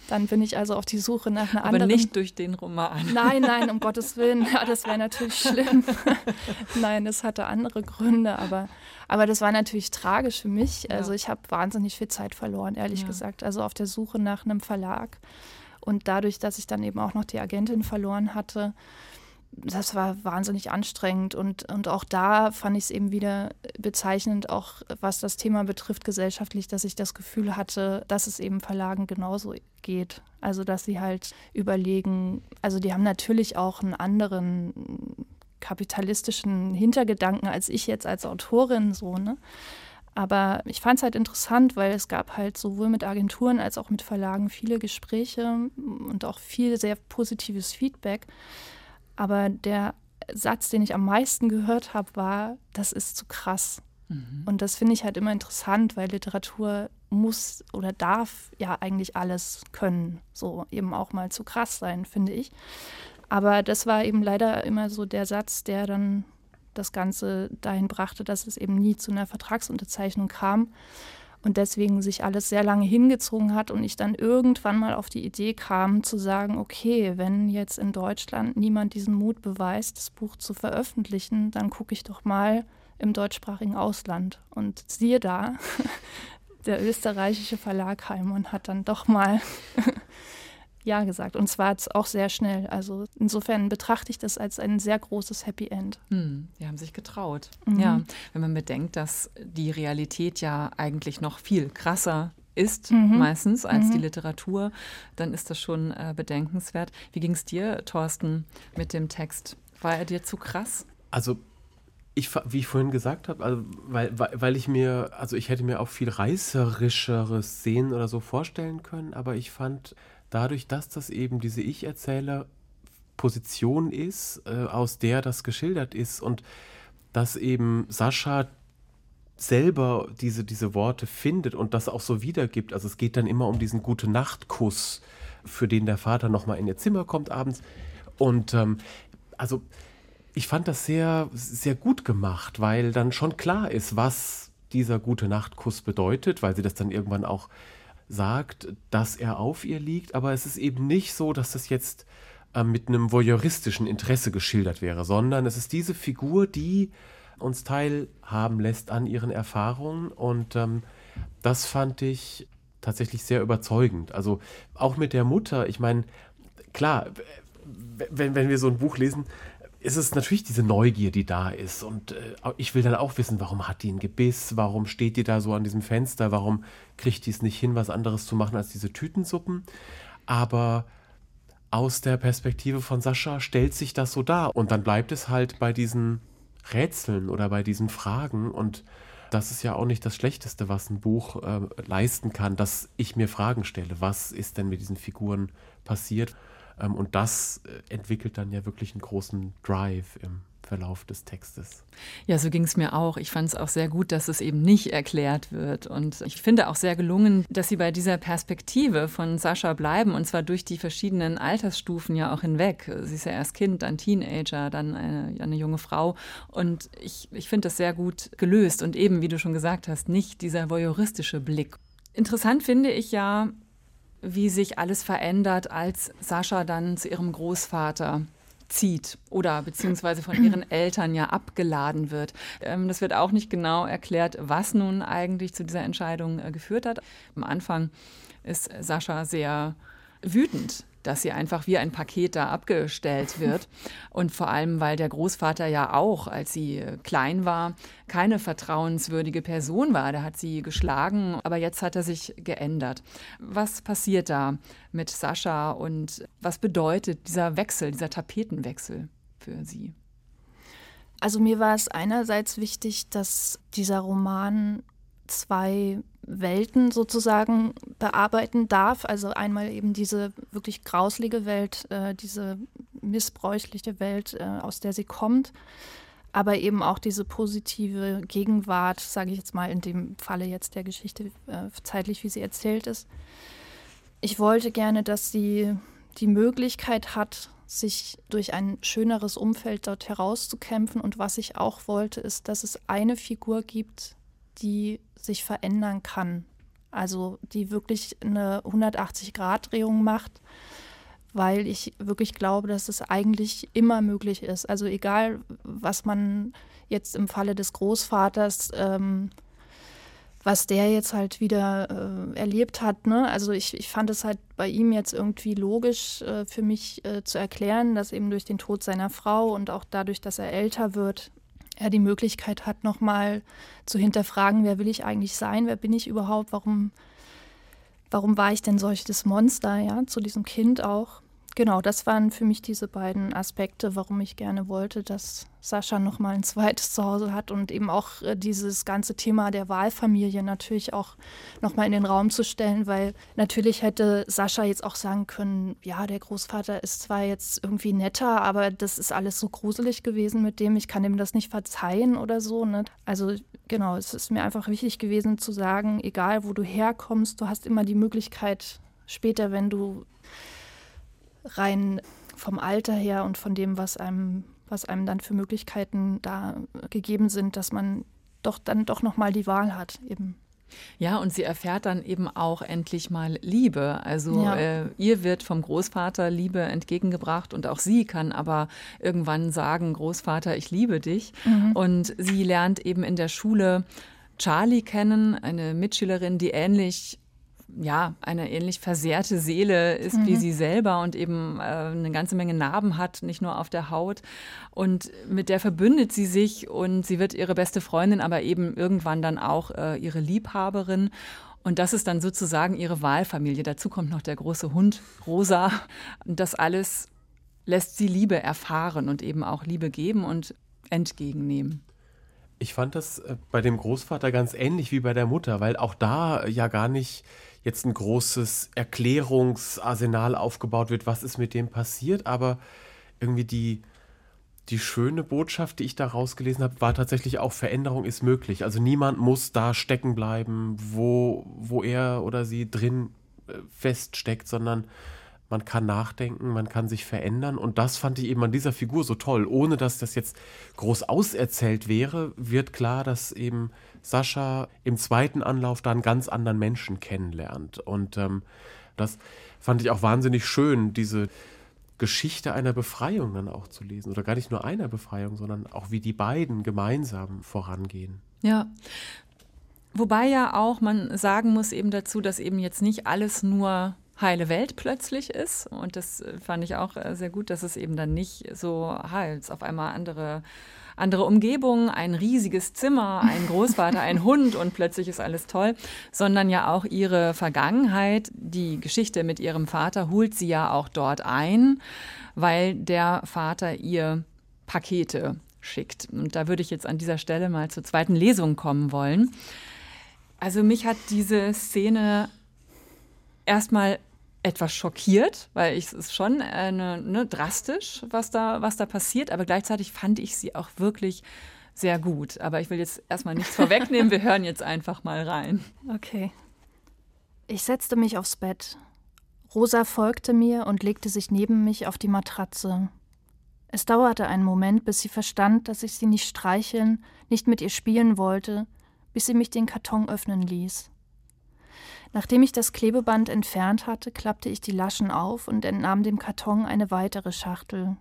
Dann bin ich also auf die Suche nach einer Aber anderen. Aber nicht durch den Roman. Nein, nein, um [LAUGHS] Gottes Willen. Ja, das wäre natürlich schlimm. [LAUGHS] nein, es hatte andere Gründe, aber, aber das war natürlich tragisch für mich. Also ich habe wahnsinnig viel Zeit verloren, ehrlich ja. gesagt. Also auf der Suche nach einem Verlag. Und dadurch, dass ich dann eben auch noch die Agentin verloren hatte, das war wahnsinnig anstrengend und, und auch da fand ich es eben wieder bezeichnend, auch was das Thema betrifft gesellschaftlich, dass ich das Gefühl hatte, dass es eben Verlagen genauso geht. Also dass sie halt überlegen, also die haben natürlich auch einen anderen kapitalistischen Hintergedanken als ich jetzt als Autorin so, ne? Aber ich fand es halt interessant, weil es gab halt sowohl mit Agenturen als auch mit Verlagen viele Gespräche und auch viel sehr positives Feedback. Aber der Satz, den ich am meisten gehört habe, war, das ist zu krass. Mhm. Und das finde ich halt immer interessant, weil Literatur muss oder darf ja eigentlich alles können. So eben auch mal zu krass sein, finde ich. Aber das war eben leider immer so der Satz, der dann das Ganze dahin brachte, dass es eben nie zu einer Vertragsunterzeichnung kam und deswegen sich alles sehr lange hingezogen hat und ich dann irgendwann mal auf die Idee kam zu sagen, okay, wenn jetzt in Deutschland niemand diesen Mut beweist, das Buch zu veröffentlichen, dann gucke ich doch mal im deutschsprachigen Ausland. Und siehe da, [LAUGHS] der österreichische Verlag Heimann hat dann doch mal [LAUGHS] Ja gesagt. Und zwar auch sehr schnell. Also insofern betrachte ich das als ein sehr großes Happy End. Hm, die haben sich getraut. Mhm. Ja, wenn man bedenkt, dass die Realität ja eigentlich noch viel krasser ist, mhm. meistens, als mhm. die Literatur, dann ist das schon äh, bedenkenswert. Wie ging es dir, Thorsten, mit dem Text? War er dir zu krass? Also ich, wie ich vorhin gesagt habe, also weil, weil, weil ich mir, also ich hätte mir auch viel reißerischere Szenen oder so vorstellen können, aber ich fand, dadurch, dass das eben diese Ich-Erzähler-Position ist, äh, aus der das geschildert ist und dass eben Sascha selber diese, diese Worte findet und das auch so wiedergibt. Also es geht dann immer um diesen Gute-Nacht-Kuss, für den der Vater nochmal in ihr Zimmer kommt abends. Und ähm, also ich fand das sehr, sehr gut gemacht, weil dann schon klar ist, was dieser Gute-Nacht-Kuss bedeutet, weil sie das dann irgendwann auch sagt, dass er auf ihr liegt, aber es ist eben nicht so, dass das jetzt äh, mit einem voyeuristischen Interesse geschildert wäre, sondern es ist diese Figur, die uns teilhaben lässt an ihren Erfahrungen und ähm, das fand ich tatsächlich sehr überzeugend. Also auch mit der Mutter, ich meine, klar, wenn, wenn wir so ein Buch lesen, ist es natürlich diese Neugier, die da ist. Und äh, ich will dann auch wissen, warum hat die ein Gebiss? Warum steht die da so an diesem Fenster? Warum kriegt die es nicht hin, was anderes zu machen als diese Tütensuppen? Aber aus der Perspektive von Sascha stellt sich das so dar. Und dann bleibt es halt bei diesen Rätseln oder bei diesen Fragen. Und das ist ja auch nicht das Schlechteste, was ein Buch äh, leisten kann, dass ich mir Fragen stelle. Was ist denn mit diesen Figuren passiert? Ähm, und das äh, entwickelt dann ja wirklich einen großen Drive im Verlauf des Textes. Ja, so ging es mir auch. Ich fand es auch sehr gut, dass es eben nicht erklärt wird. Und ich finde auch sehr gelungen, dass Sie bei dieser Perspektive von Sascha bleiben, und zwar durch die verschiedenen Altersstufen ja auch hinweg. Sie ist ja erst Kind, dann Teenager, dann eine, eine junge Frau. Und ich, ich finde das sehr gut gelöst. Und eben, wie du schon gesagt hast, nicht dieser voyeuristische Blick. Interessant finde ich ja, wie sich alles verändert, als Sascha dann zu ihrem Großvater zieht oder beziehungsweise von ihren [CLEARS THROAT] Eltern ja abgeladen wird. Ähm, das wird auch nicht genau erklärt, was nun eigentlich zu dieser Entscheidung äh, geführt hat. Am Anfang ist Sascha sehr wütend dass sie einfach wie ein Paket da abgestellt wird. [LAUGHS] Und vor allem, weil der Großvater ja auch, als sie äh, klein war, keine vertrauenswürdige Person war. Der hat sie geschlagen, aber jetzt hat er sich geändert. Was passiert da mit Sascha und was bedeutet dieser Wechsel, dieser Tapetenwechsel für sie? Also mir war es einerseits wichtig, dass dieser Roman zwei Welten sozusagen bearbeiten darf. Also einmal eben diese wirklich grauslige Welt, äh, diese missbräuchliche Welt, äh, aus der sie kommt, aber eben auch diese positive Gegenwart, sage ich jetzt mal in dem Falle jetzt der Geschichte, äh, zeitlich, wie sie erzählt ist. Ich wollte gerne, dass sie die Möglichkeit hat, sich durch ein schöneres Umfeld dort herauszukämpfen. Und was ich auch wollte, ist, dass es eine Figur gibt, die sich verändern kann. Also die wirklich eine 180-Grad-Drehung macht, weil ich wirklich glaube, dass es eigentlich immer möglich ist. Also egal, was man jetzt im Falle des Großvaters, ähm, was der jetzt halt wieder äh, erlebt hat. Ne? Also ich, ich fand es halt bei ihm jetzt irgendwie logisch äh, für mich äh, zu erklären, dass eben durch den Tod seiner Frau und auch dadurch, dass er älter wird, er die Möglichkeit hat, nochmal zu hinterfragen, wer will ich eigentlich sein, wer bin ich überhaupt, warum, warum war ich denn solches Monster, ja, zu diesem Kind auch. Genau, das waren für mich diese beiden Aspekte, warum ich gerne wollte, dass Sascha noch mal ein zweites Zuhause hat und eben auch äh, dieses ganze Thema der Wahlfamilie natürlich auch noch mal in den Raum zu stellen, weil natürlich hätte Sascha jetzt auch sagen können, ja, der Großvater ist zwar jetzt irgendwie netter, aber das ist alles so gruselig gewesen mit dem, ich kann ihm das nicht verzeihen oder so. Ne? Also genau, es ist mir einfach wichtig gewesen zu sagen, egal wo du herkommst, du hast immer die Möglichkeit später, wenn du rein vom Alter her und von dem, was einem, was einem dann für Möglichkeiten da gegeben sind, dass man doch dann doch nochmal die Wahl hat eben. Ja, und sie erfährt dann eben auch endlich mal Liebe. Also ja. äh, ihr wird vom Großvater Liebe entgegengebracht und auch sie kann aber irgendwann sagen, Großvater, ich liebe dich. Mhm. Und sie lernt eben in der Schule Charlie kennen, eine Mitschülerin, die ähnlich ja, eine ähnlich versehrte Seele ist mhm. wie sie selber und eben äh, eine ganze Menge Narben hat, nicht nur auf der Haut. Und mit der verbündet sie sich und sie wird ihre beste Freundin, aber eben irgendwann dann auch äh, ihre Liebhaberin. Und das ist dann sozusagen ihre Wahlfamilie. Dazu kommt noch der große Hund Rosa. Und das alles lässt sie Liebe erfahren und eben auch Liebe geben und entgegennehmen. Ich fand das äh, bei dem Großvater ganz ähnlich wie bei der Mutter, weil auch da ja gar nicht jetzt ein großes Erklärungsarsenal aufgebaut wird, was ist mit dem passiert, aber irgendwie die, die schöne Botschaft, die ich da rausgelesen habe, war tatsächlich auch, Veränderung ist möglich. Also niemand muss da stecken bleiben, wo, wo er oder sie drin äh, feststeckt, sondern man kann nachdenken, man kann sich verändern. Und das fand ich eben an dieser Figur so toll. Ohne dass das jetzt groß auserzählt wäre, wird klar, dass eben Sascha im zweiten Anlauf da einen ganz anderen Menschen kennenlernt. Und ähm, das fand ich auch wahnsinnig schön, diese Geschichte einer Befreiung dann auch zu lesen. Oder gar nicht nur einer Befreiung, sondern auch wie die beiden gemeinsam vorangehen. Ja. Wobei ja auch man sagen muss eben dazu, dass eben jetzt nicht alles nur heile Welt plötzlich ist. Und das äh, fand ich auch äh, sehr gut, dass es eben dann nicht so, ha, jetzt auf einmal andere, andere Umgebung, ein riesiges Zimmer, ein Großvater, ein [LAUGHS] Hund und plötzlich ist alles toll, sondern ja auch ihre Vergangenheit, die Geschichte mit ihrem Vater holt sie ja auch dort ein, weil der Vater ihr Pakete schickt. Und da würde ich jetzt an dieser Stelle mal zur zweiten Lesung kommen wollen. Also mich hat diese Szene erstmal etwas schockiert, weil es ist schon eine, ne, drastisch, was da, was da passiert, aber gleichzeitig fand ich sie auch wirklich sehr gut. Aber ich will jetzt erstmal nichts [LAUGHS] vorwegnehmen, wir hören jetzt einfach mal rein. Okay. Ich setzte mich aufs Bett. Rosa folgte mir und legte sich neben mich auf die Matratze. Es dauerte einen Moment, bis sie verstand, dass ich sie nicht streicheln, nicht mit ihr spielen wollte, bis sie mich den Karton öffnen ließ. Nachdem ich das Klebeband entfernt hatte, klappte ich die Laschen auf und entnahm dem Karton eine weitere Schachtel.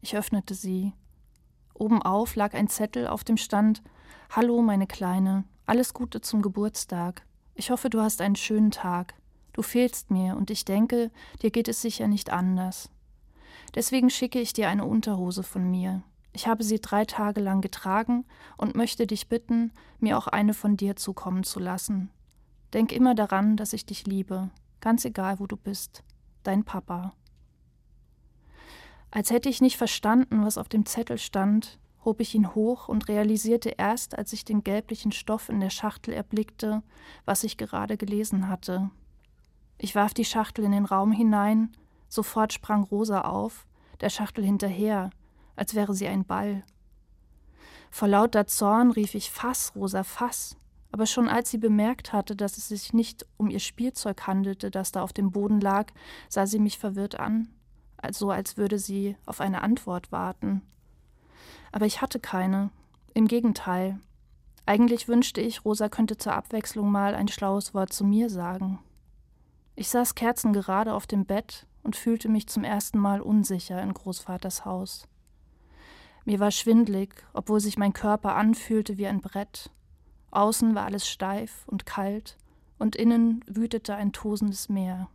Ich öffnete sie. Obenauf lag ein Zettel, auf dem stand Hallo, meine Kleine, alles Gute zum Geburtstag. Ich hoffe, du hast einen schönen Tag. Du fehlst mir, und ich denke, dir geht es sicher nicht anders. Deswegen schicke ich dir eine Unterhose von mir. Ich habe sie drei Tage lang getragen und möchte dich bitten, mir auch eine von dir zukommen zu lassen. Denk immer daran, dass ich dich liebe, ganz egal, wo du bist. Dein Papa. Als hätte ich nicht verstanden, was auf dem Zettel stand, hob ich ihn hoch und realisierte erst, als ich den gelblichen Stoff in der Schachtel erblickte, was ich gerade gelesen hatte. Ich warf die Schachtel in den Raum hinein Sofort sprang Rosa auf, der Schachtel hinterher, als wäre sie ein Ball. Vor lauter Zorn rief ich Fass, Rosa, Fass. Aber schon als sie bemerkt hatte, dass es sich nicht um ihr Spielzeug handelte, das da auf dem Boden lag, sah sie mich verwirrt an, so als würde sie auf eine Antwort warten. Aber ich hatte keine. Im Gegenteil. Eigentlich wünschte ich, Rosa könnte zur Abwechslung mal ein schlaues Wort zu mir sagen. Ich saß kerzengerade auf dem Bett, und fühlte mich zum ersten Mal unsicher in Großvaters Haus. Mir war schwindlig, obwohl sich mein Körper anfühlte wie ein Brett. Außen war alles steif und kalt, und innen wütete ein tosendes Meer.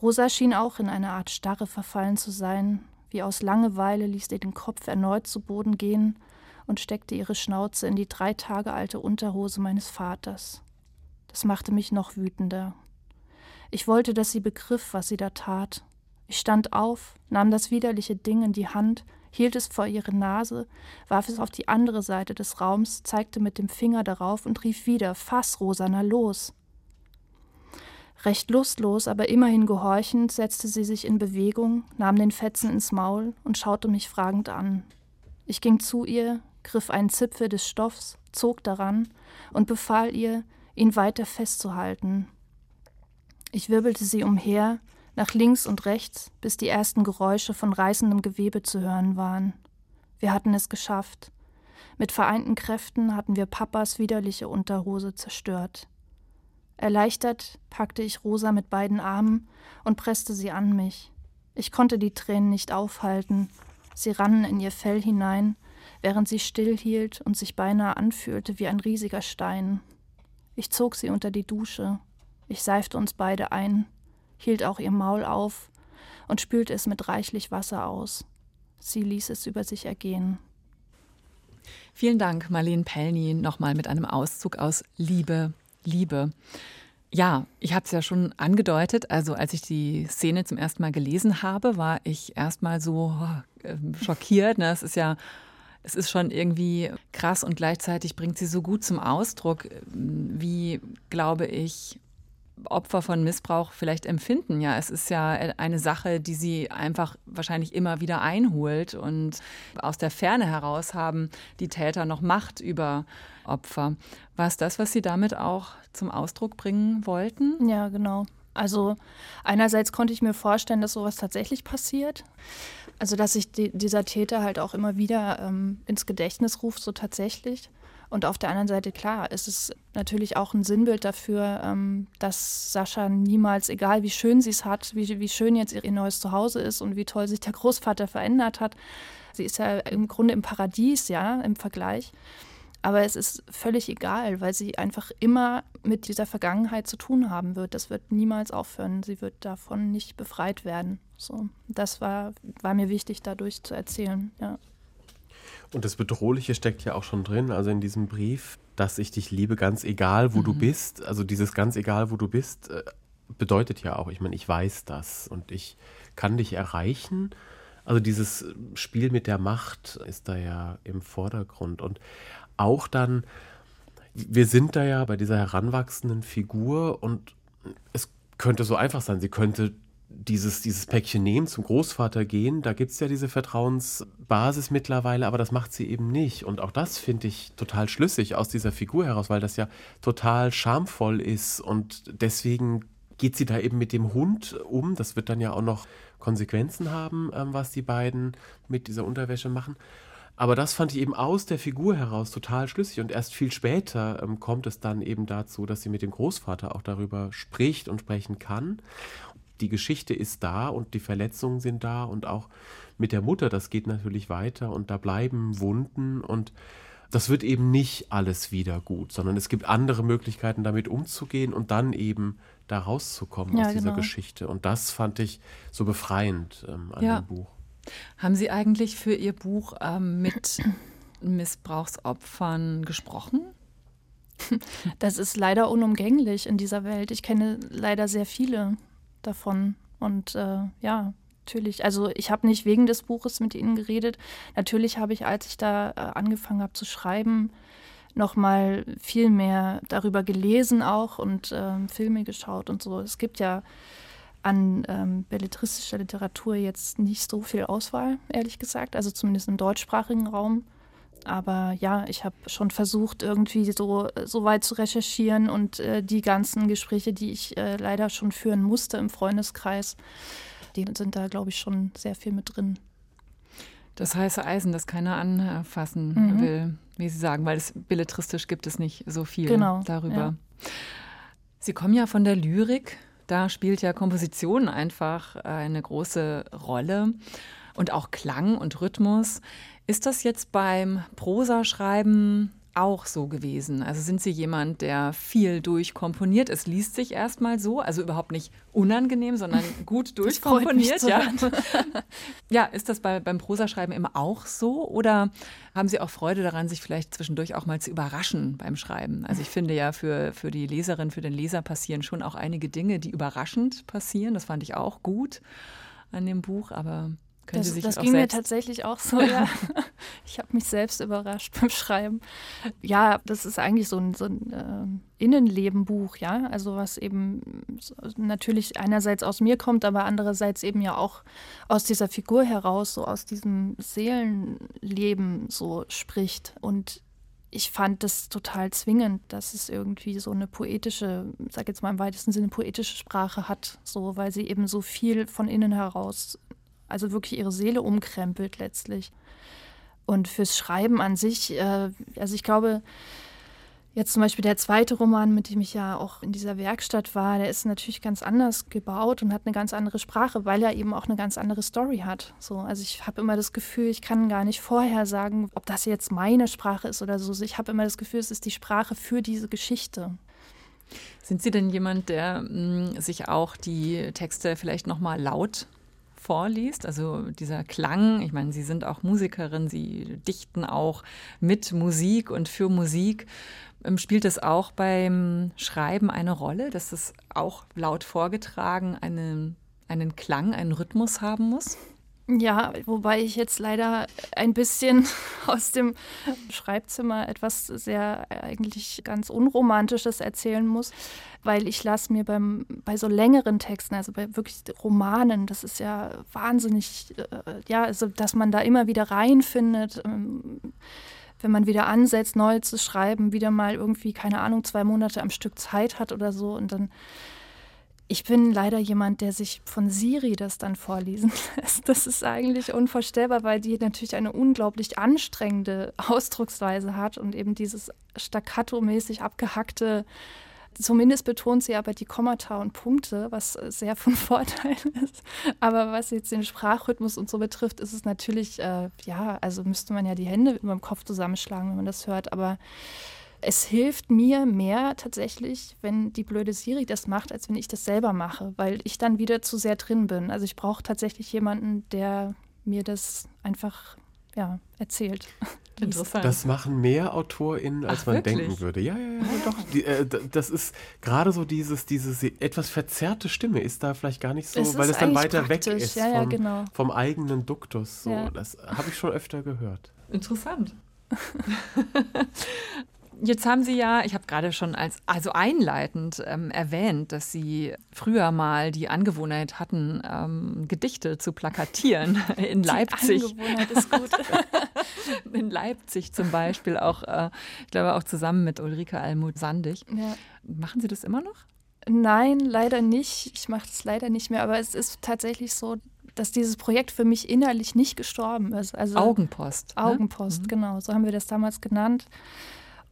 Rosa schien auch in eine Art Starre verfallen zu sein, wie aus Langeweile ließ sie den Kopf erneut zu Boden gehen und steckte ihre Schnauze in die drei Tage alte Unterhose meines Vaters. Das machte mich noch wütender. Ich wollte, dass sie begriff, was sie da tat. Ich stand auf, nahm das widerliche Ding in die Hand, hielt es vor ihre Nase, warf es auf die andere Seite des Raums, zeigte mit dem Finger darauf und rief wieder: Fass, Rosanna, los! Recht lustlos, aber immerhin gehorchend, setzte sie sich in Bewegung, nahm den Fetzen ins Maul und schaute mich fragend an. Ich ging zu ihr, griff einen Zipfel des Stoffs, zog daran und befahl ihr, ihn weiter festzuhalten, ich wirbelte sie umher, nach links und rechts, bis die ersten Geräusche von reißendem Gewebe zu hören waren. Wir hatten es geschafft. Mit vereinten Kräften hatten wir Papas widerliche Unterhose zerstört. Erleichtert packte ich Rosa mit beiden Armen und presste sie an mich. Ich konnte die Tränen nicht aufhalten. Sie rannen in ihr Fell hinein, während sie stillhielt und sich beinahe anfühlte wie ein riesiger Stein. Ich zog sie unter die Dusche, ich seifte uns beide ein, hielt auch ihr Maul auf und spülte es mit reichlich Wasser aus. Sie ließ es über sich ergehen. Vielen Dank, Marlene Pellny, nochmal mit einem Auszug aus Liebe, Liebe. Ja, ich habe es ja schon angedeutet. Also als ich die Szene zum ersten Mal gelesen habe, war ich erstmal so oh, schockiert. Ne? Es ist ja, es ist schon irgendwie krass und gleichzeitig bringt sie so gut zum Ausdruck, wie, glaube ich, Opfer von Missbrauch vielleicht empfinden. Ja, es ist ja eine Sache, die sie einfach wahrscheinlich immer wieder einholt und aus der Ferne heraus haben die Täter noch Macht über Opfer. War es das, was Sie damit auch zum Ausdruck bringen wollten? Ja, genau. Also einerseits konnte ich mir vorstellen, dass sowas tatsächlich passiert. Also dass sich die, dieser Täter halt auch immer wieder ähm, ins Gedächtnis ruft, so tatsächlich. Und auf der anderen Seite, klar, ist es natürlich auch ein Sinnbild dafür, ähm, dass Sascha niemals, egal wie schön sie es hat, wie, wie schön jetzt ihr neues Zuhause ist und wie toll sich der Großvater verändert hat, sie ist ja im Grunde im Paradies, ja, im Vergleich. Aber es ist völlig egal, weil sie einfach immer mit dieser Vergangenheit zu tun haben wird. Das wird niemals aufhören. Sie wird davon nicht befreit werden. So, das war, war mir wichtig, dadurch zu erzählen. Ja. Und das Bedrohliche steckt ja auch schon drin, also in diesem Brief, dass ich dich liebe, ganz egal, wo mhm. du bist. Also dieses ganz egal, wo du bist, äh, bedeutet ja auch, ich meine, ich weiß das und ich kann dich erreichen. Also dieses Spiel mit der Macht ist da ja im Vordergrund. Und auch dann, wir sind da ja bei dieser heranwachsenden Figur und es könnte so einfach sein, sie könnte dieses, dieses Päckchen nehmen, zum Großvater gehen, da gibt es ja diese Vertrauensbasis mittlerweile, aber das macht sie eben nicht. Und auch das finde ich total schlüssig aus dieser Figur heraus, weil das ja total schamvoll ist und deswegen geht sie da eben mit dem Hund um. Das wird dann ja auch noch Konsequenzen haben, ähm, was die beiden mit dieser Unterwäsche machen. Aber das fand ich eben aus der Figur heraus total schlüssig. Und erst viel später ähm, kommt es dann eben dazu, dass sie mit dem Großvater auch darüber spricht und sprechen kann. Die Geschichte ist da und die Verletzungen sind da und auch mit der Mutter, das geht natürlich weiter und da bleiben Wunden und das wird eben nicht alles wieder gut, sondern es gibt andere Möglichkeiten, damit umzugehen und dann eben da rauszukommen ja, aus dieser genau. Geschichte. Und das fand ich so befreiend ähm, an ja. dem Buch. Haben Sie eigentlich für Ihr Buch ähm, mit Missbrauchsopfern gesprochen? [LAUGHS] [LAUGHS] Das ist leider unumgänglich in dieser Welt. Ich kenne leider sehr viele davon. Und äh, ja, natürlich. Also ich habe nicht wegen des Buches mit ihnen geredet. Natürlich habe ich, als ich da äh, angefangen habe zu schreiben, noch mal viel mehr darüber gelesen auch und ähm, Filme geschaut und so. Es gibt ja an ähm, belletristischer Literatur jetzt nicht so viel Auswahl, ehrlich gesagt, also zumindest im deutschsprachigen Raum. Aber ja, ich habe schon versucht, irgendwie so, so weit zu recherchieren und äh, die ganzen Gespräche, die ich äh, leider schon führen musste im Freundeskreis, die sind da, glaube ich, schon sehr viel mit drin. Das heiße Eisen, das keiner anfassen mhm. will, wie Sie sagen, weil es belletristisch gibt es nicht so viel genau, darüber. Ja. Sie kommen ja von der Lyrik, da spielt ja Komposition einfach eine große Rolle und auch Klang und Rhythmus. Ist das jetzt beim Prosaschreiben auch so gewesen? Also sind Sie jemand, der viel durchkomponiert? Es liest sich erstmal so, also überhaupt nicht unangenehm, sondern [LAUGHS] gut durchkomponiert. Ja. [LAUGHS] ja, ist das bei, beim Prosaschreiben immer auch so? Oder haben Sie auch Freude daran, sich vielleicht zwischendurch auch mal zu überraschen beim Schreiben? Also ich finde ja, für, für die Leserin, für den Leser passieren schon auch einige Dinge, die überraschend passieren. Das fand ich auch gut an dem Buch, aber können das, Sie sich das ging mir tatsächlich auch so, [LAUGHS] ja. Ich habe mich selbst überrascht beim Schreiben. Ja, das ist eigentlich so ein, so ein äh, Innenlebenbuch, ja. Also was eben natürlich einerseits aus mir kommt, aber andererseits eben ja auch aus dieser Figur heraus, so aus diesem Seelenleben so spricht. Und ich fand das total zwingend, dass es irgendwie so eine poetische, sag jetzt mal im weitesten Sinne poetische Sprache hat, so weil sie eben so viel von innen heraus also wirklich ihre Seele umkrempelt letztlich. Und fürs Schreiben an sich, äh, also ich glaube, jetzt zum Beispiel der zweite Roman, mit dem ich ja auch in dieser Werkstatt war, der ist natürlich ganz anders gebaut und hat eine ganz andere Sprache, weil er eben auch eine ganz andere Story hat. So, also ich habe immer das Gefühl, ich kann gar nicht vorher sagen, ob das jetzt meine Sprache ist oder so. Ich habe immer das Gefühl, es ist die Sprache für diese Geschichte. Sind Sie denn jemand, der mh, hm, sich auch die Texte vielleicht noch mal laut vorliest, also dieser Klang, ich meine, Sie sind auch Musikerin, Sie dichten auch mit Musik und für Musik. Ähm, spielt es auch beim Schreiben eine Rolle, dass es auch laut vorgetragen einen, einen Klang, einen Rhythmus haben muss? Ja, wobei ich jetzt leider ein bisschen [LAUGHS] aus dem Schreibzimmer etwas sehr eigentlich ganz Unromantisches erzählen muss, weil ich lasse mir beim, bei so längeren Texten, also bei wirklich Romanen, das ist ja wahnsinnig, äh, ja, also dass man da immer wieder reinfindet. Ähm, wenn man wieder ansetzt, neu zu schreiben, wieder mal irgendwie, keine Ahnung, zwei Monate am Stück Zeit hat oder so und dann ich bin leider jemand, der sich von Siri das dann vorlesen [LAUGHS] lässt. Das ist eigentlich unvorstellbar, weil die natürlich eine unglaublich anstrengende Ausdrucksweise hat und eben dieses staccato-mäßig abgehackte Zumindest betont sie aber die Kommata und Punkte, was sehr von [LAUGHS] Vorteil ist. Aber was jetzt den Sprachrhythmus und so betrifft, ist es natürlich, äh, ja, also müsste man ja die Hände über dem Kopf zusammenschlagen, wenn man das hört. Aber es hilft mir mehr tatsächlich, wenn die blöde Siri das macht, als wenn ich das selber mache, weil ich dann wieder zu sehr drin bin. Also ich brauche tatsächlich jemanden, der mir das einfach ja, erzählt. [LAUGHS] Interessant. Das machen mehr AutorInnen, als Ach, man wirklich? denken würde. Ja, ja, ja, doch. Die, äh, das ist gerade so dieses, diese etwas verzerrte Stimme ist da vielleicht gar nicht so, es weil es dann weiter weg ist ja, ja, vom, genau. vom, eigenen Duktus. So. Das habe ich schon öfter gehört. Interessant. [LAUGHS] Jetzt haben Sie ja, ich habe gerade schon als also einleitend ähm, erwähnt, dass Sie früher mal die Angewohnheit hatten, ähm, Gedichte zu plakatieren [LAUGHS] in die Leipzig. Angewohnheit ist gut. [LAUGHS] in Leipzig zum Beispiel auch, äh, ich glaube auch zusammen mit Ulrike Almuth-Sandig. Ja. Machen Sie das immer noch? Nein, leider nicht. Ich mache das leider nicht mehr. Aber es ist tatsächlich so, dass dieses Projekt für mich innerlich nicht gestorben ist. Also Augenpost. Ne? Augenpost, ne? genau. So haben wir das damals genannt.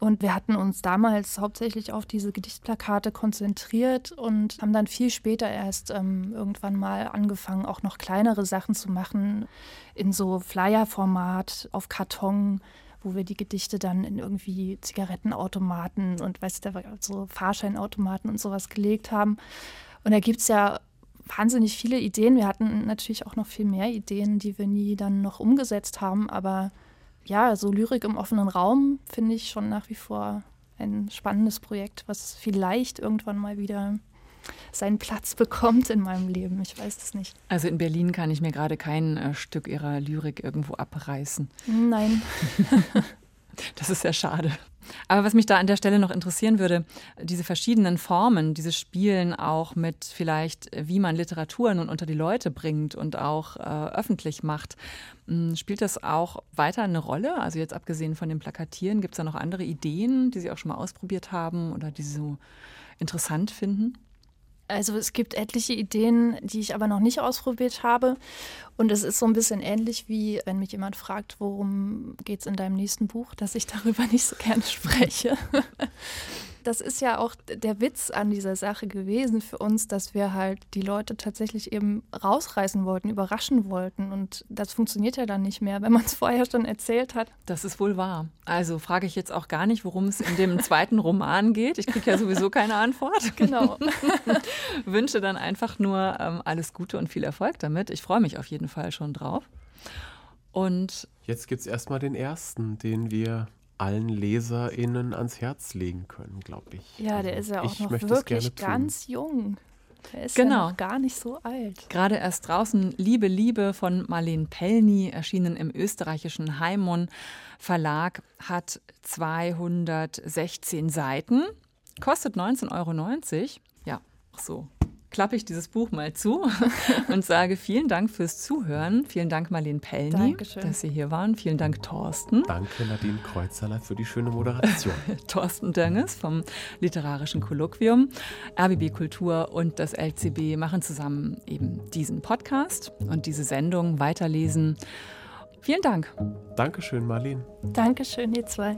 Und wir hatten uns damals hauptsächlich auf diese Gedichtplakate konzentriert und haben dann viel später erst ähm, irgendwann mal angefangen, auch noch kleinere Sachen zu machen, in so Flyer-Format, auf Karton, wo wir die Gedichte dann in irgendwie Zigarettenautomaten und weißt du, so Fahrscheinautomaten und sowas gelegt haben. Und da gibt es ja wahnsinnig viele Ideen. Wir hatten natürlich auch noch viel mehr Ideen, die wir nie dann noch umgesetzt haben, aber ja, so Lyrik im offenen Raum finde ich schon nach wie vor ein spannendes Projekt, was vielleicht irgendwann mal wieder seinen Platz [LAUGHS] bekommt in meinem Leben. Ich weiß es nicht. Also in Berlin kann ich mir gerade kein äh, Stück ihrer Lyrik irgendwo abreißen. Nein. [LAUGHS] das ist sehr schade. Aber was mich da an der Stelle noch interessieren würde, diese verschiedenen Formen, dieses Spielen auch mit vielleicht, wie man Literatur nun unter die Leute bringt und auch äh, öffentlich macht, hm, spielt das auch weiter eine Rolle? Also jetzt abgesehen von dem Plakatieren, gibt es da noch andere Ideen, die Sie auch schon mal ausprobiert haben oder die Sie so interessant finden? Also es gibt etliche Ideen, die ich aber noch nicht ausprobiert habe. Und es ist so ein bisschen ähnlich wie, wenn mich jemand fragt, worum geht es in deinem nächsten Buch, dass ich darüber nicht so gerne spreche. [LAUGHS] das ist ja auch der Witz an dieser Sache gewesen für uns, dass wir halt die Leute tatsächlich eben rausreißen wollten, überraschen wollten. Und das funktioniert ja dann nicht mehr, wenn man es [LAUGHS] vorher schon erzählt hat. Das ist wohl wahr. Also frage ich jetzt auch gar nicht, worum es in dem [LAUGHS] zweiten Roman geht. Ich kriege ja sowieso keine Antwort. [LAUGHS] Genau. Wünsche dann einfach nur ähm, alles Gute und viel Erfolg damit. Ich freue mich auf jeden Fall schon drauf. Und jetzt gibt es erstmal den ersten, den wir allen LeserInnen ans Herz legen können, glaube ich. Ja, der also, ist ja auch noch wirklich ganz jung. Der ist genau. ja noch gar nicht so alt. Gerade erst draußen Liebe, Liebe von Marlene Pellny, erschienen im österreichischen Heimon Verlag, hat 216 Seiten, kostet 19,90 Euro. Ja, ach so, klappe ich dieses Buch mal zu [LAUGHS] und sage vielen Dank fürs Zuhören. Vielen Dank, Marlene Pellny, Dankeschön. dass Sie hier waren. Vielen Dank, Thorsten. Danke, Nadine Kreuzeler, für die schöne Moderation. [LAUGHS] Thorsten Dönges vom Literarischen Kolloquium. RBB Kultur und das LCB machen zusammen eben diesen Podcast und diese Sendung weiterlesen. Vielen Dank. Dankeschön, Marlene. Dankeschön, ihr zwei.